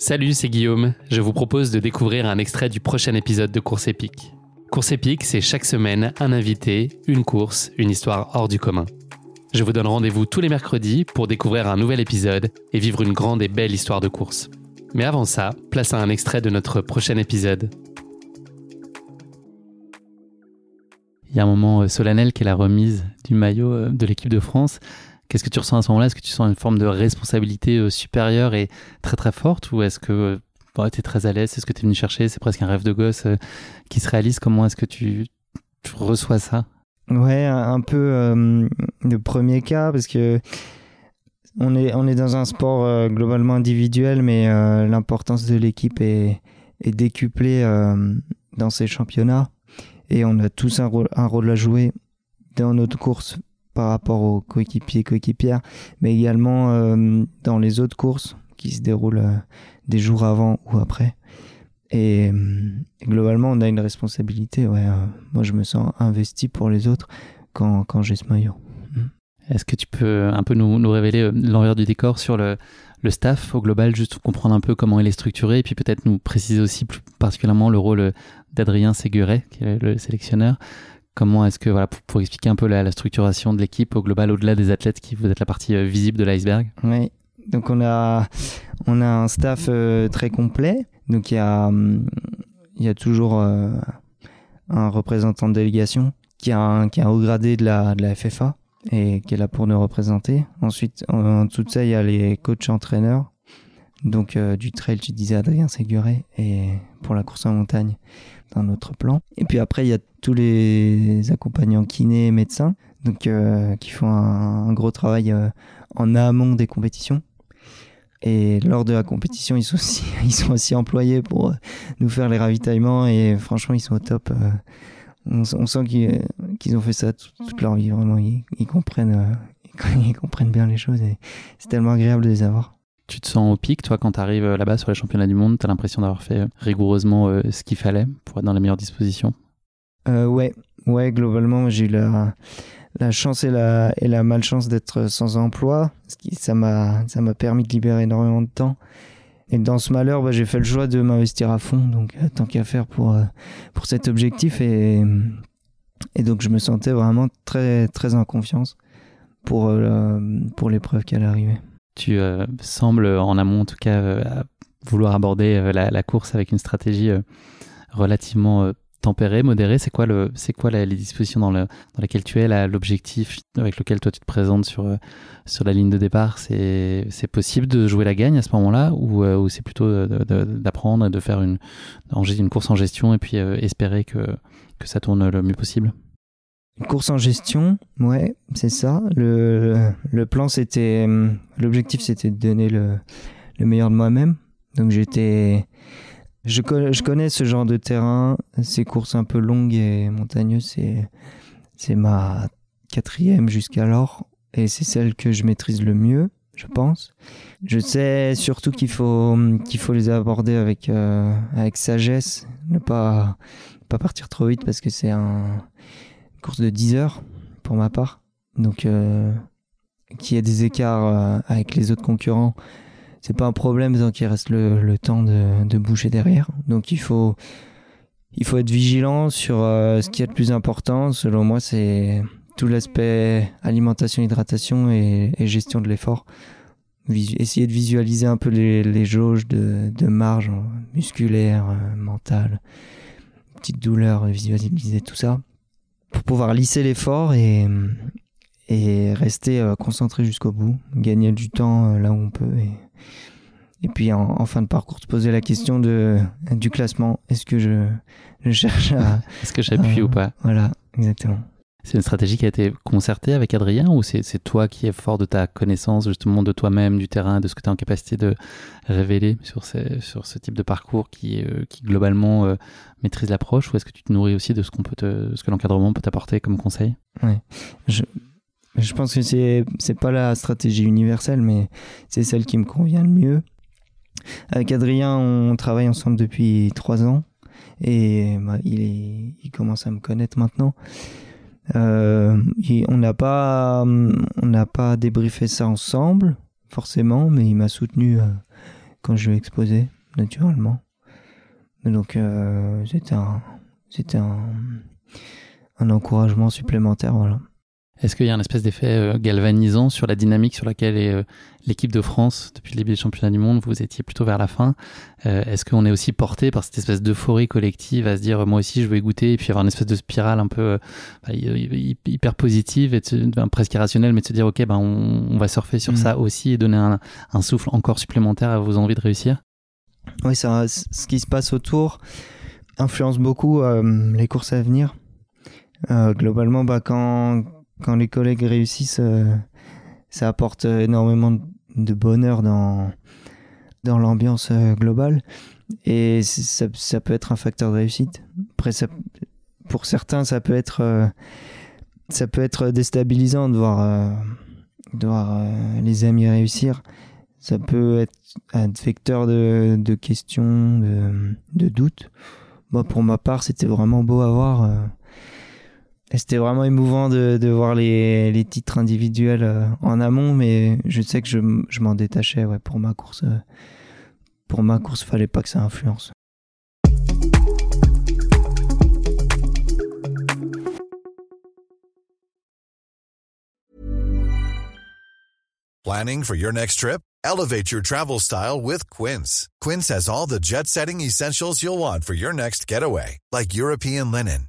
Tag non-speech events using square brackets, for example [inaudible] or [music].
Salut, c'est Guillaume. Je vous propose de découvrir un extrait du prochain épisode de Course épique. Course épique, c'est chaque semaine un invité, une course, une histoire hors du commun. Je vous donne rendez-vous tous les mercredis pour découvrir un nouvel épisode et vivre une grande et belle histoire de course. Mais avant ça, place à un extrait de notre prochain épisode. Il y a un moment euh, solennel qui est la remise du maillot euh, de l'équipe de France. Qu'est-ce que tu ressens à ce moment-là? Est-ce que tu sens une forme de responsabilité euh, supérieure et très très forte? Ou est-ce que tu es très à l'aise? C'est ce que tu es venu chercher? C'est presque un rêve de gosse qui se réalise. Comment est-ce que tu, reçois ça? Ouais, un peu le premier cas parce que on est, on est dans un sport globalement individuel, mais l'importance de l'équipe est, décuplée dans ces championnats. Et on a tous un rôle à jouer dans notre course par rapport aux coéquipiers, coéquipières, mais également euh, dans les autres courses qui se déroulent euh, des jours avant ou après. Et, euh, globalement, on a une responsabilité. Ouais, moi, je me sens investi pour les autres quand, quand j'ai ce maillot. Mm. Est-ce que tu peux un peu nous, révéler l'envers du décor sur le, le staff au global, juste comprendre un peu comment il est structuré, et puis peut-être nous préciser aussi plus particulièrement le rôle d'Adrien Séguret, qui est le sélectionneur. Comment est-ce que, voilà, pour, expliquer un peu la, structuration de l'équipe au global, au-delà des athlètes, qui vous êtes la partie euh, visible de l'iceberg? Oui, donc on a, on a un staff euh, très complet. Donc il y a, hum, y a toujours euh, un représentant de délégation qui a un, qui a un haut gradé de la, de la FFA et qui est là pour nous représenter. Ensuite, en, dessous de ça, il y a les coachs entraîneurs. Donc du trail, tu disais Adrien Séguré, et pour la course en montagne, dans autre plan. Et puis après, il y a tous les accompagnants kinés et médecins, donc euh, qui font un, gros travail euh, en amont des compétitions. Et lors de la compétition, ils sont aussi, [laughs] employés pour nous faire les ravitaillements et franchement, ils sont au top on, sent qu'ils ont fait ça toute, leur vie, vraiment. Ils, comprennent, euh, [laughs] ils comprennent bien les choses et c'est tellement agréable de les avoir. Tu te sens au pic, toi, quand tu arrives euh, là-bas sur les championnats du monde, tu as l'impression d'avoir fait euh, rigoureusement ce qu'il fallait pour être dans les meilleures dispositions? Ouais, ouais, globalement, j'ai eu la, chance et la, malchance d'être sans emploi. Ce qui, ça m'a permis de libérer énormément de temps. Et dans ce malheur, bah, j'ai fait le choix de m'investir à fond, donc euh, tant qu'à faire pour, euh, cet objectif. Et, donc je me sentais vraiment très, très en confiance pour, euh, l'épreuve qui allait arriver. Tu sembles, en amont en tout cas, vouloir aborder la, la, course avec une stratégie relativement tempéré, modéré C'est quoi, le, c'est quoi les dispositions dans, le, dans lesquelles tu es, l'objectif avec lequel toi tu te présentes sur, euh, sur la ligne de départ? C'est, c'est possible de jouer la gagne à ce moment-là ou, euh, ou c'est plutôt d'apprendre et de faire une, une course en gestion et puis euh, espérer que, que ça tourne le mieux possible? Une course en gestion, ouais, c'est ça. Le, le plan, c'était. L'objectif, c'était de donner le, le meilleur de moi-même. Donc, j'étais je, connais ce genre de terrain, ces courses un peu longues et montagneuses, c'est, ma quatrième jusqu'alors, et c'est celle que je maîtrise le mieux, je pense. Je sais surtout qu'il faut, les aborder avec, euh, sagesse, ne pas, partir trop vite parce que c'est un, une course de 10 heures pour ma part. Donc, euh, qu'il y ait des écarts euh, avec les autres concurrents, c'est pas un problème tant qu'il reste le, temps de, de, bouger derrière. Donc il faut, il faut être vigilant sur euh, ce qui est le plus important. Selon moi, c'est tout l'aspect alimentation, hydratation et, gestion de l'effort. essayer de visualiser un peu les, les jauges de, de marge musculaire, euh, mentale, petite douleur, visualiser tout ça pour pouvoir lisser l'effort et, et rester euh, concentré jusqu'au bout, gagner du temps euh, là où on peut et, et puis en, fin de parcours se poser la question de du classement. Est-ce que je, je cherche à [laughs] est-ce que j'appuie ou pas? Voilà, exactement. C'est une stratégie qui a été concertée avec Adrien ou c'est toi qui es fort de ta connaissance justement de toi-même, du terrain, de ce que tu es en capacité de révéler sur, ces, sur ce type de parcours qui, euh, qui globalement euh, maîtrise l'approche ou est-ce que tu te nourris aussi de ce, qu'on peut te, ce que l'encadrement peut t'apporter comme conseil? Oui, je, je pense que c'est c'est pas la stratégie universelle mais c'est celle qui me convient le mieux. Avec Adrien, on travaille ensemble depuis trois ans et bah, il, commence à me connaître maintenant. Euh, on n'a pas, on n'a pas débriefé ça ensemble, forcément, mais il m'a soutenu euh, quand je lui ai exposé, naturellement. Donc euh, c'était un, c'était un, un encouragement supplémentaire, voilà. Est-ce qu'il y a un espèce d'effet euh, galvanisant sur la dynamique sur laquelle est euh, l'équipe de France depuis le début des championnats du monde? Vous étiez plutôt vers la fin. Euh, est-ce qu'on est aussi porté par cette espèce d'euphorie collective à se dire moi aussi je veux y goûter et puis avoir une espèce de spirale un peu bah, hyper positive et presque irrationnelle, mais de se dire ok ben on, va surfer sur mm. ça aussi et donner un, un, souffle encore supplémentaire à vos envies de réussir? Oui, ça, ce qui se passe autour influence beaucoup les courses à venir. globalement, bah, quand quand les collègues réussissent, euh, ça apporte énormément de bonheur dans, dans l'ambiance euh, globale. Et ça, peut être un facteur de réussite. Après, pour certains, ça peut être, euh, ça peut être déstabilisant de voir, de voir les amis réussir. Ça peut être un vecteur de, de questions, de, de doutes. Moi, pour ma part, c'était vraiment beau à voir c'était vraiment émouvant de, voir les, titres individuels euh, en amont, mais je sais que je, je m'en détachais pour ma course. Euh, pour ma course, fallait pas que ça influence. Planning for your next trip? Elevate your travel style with Quince. Quince has all the jet-setting essentials you'll want for your next getaway, like European linen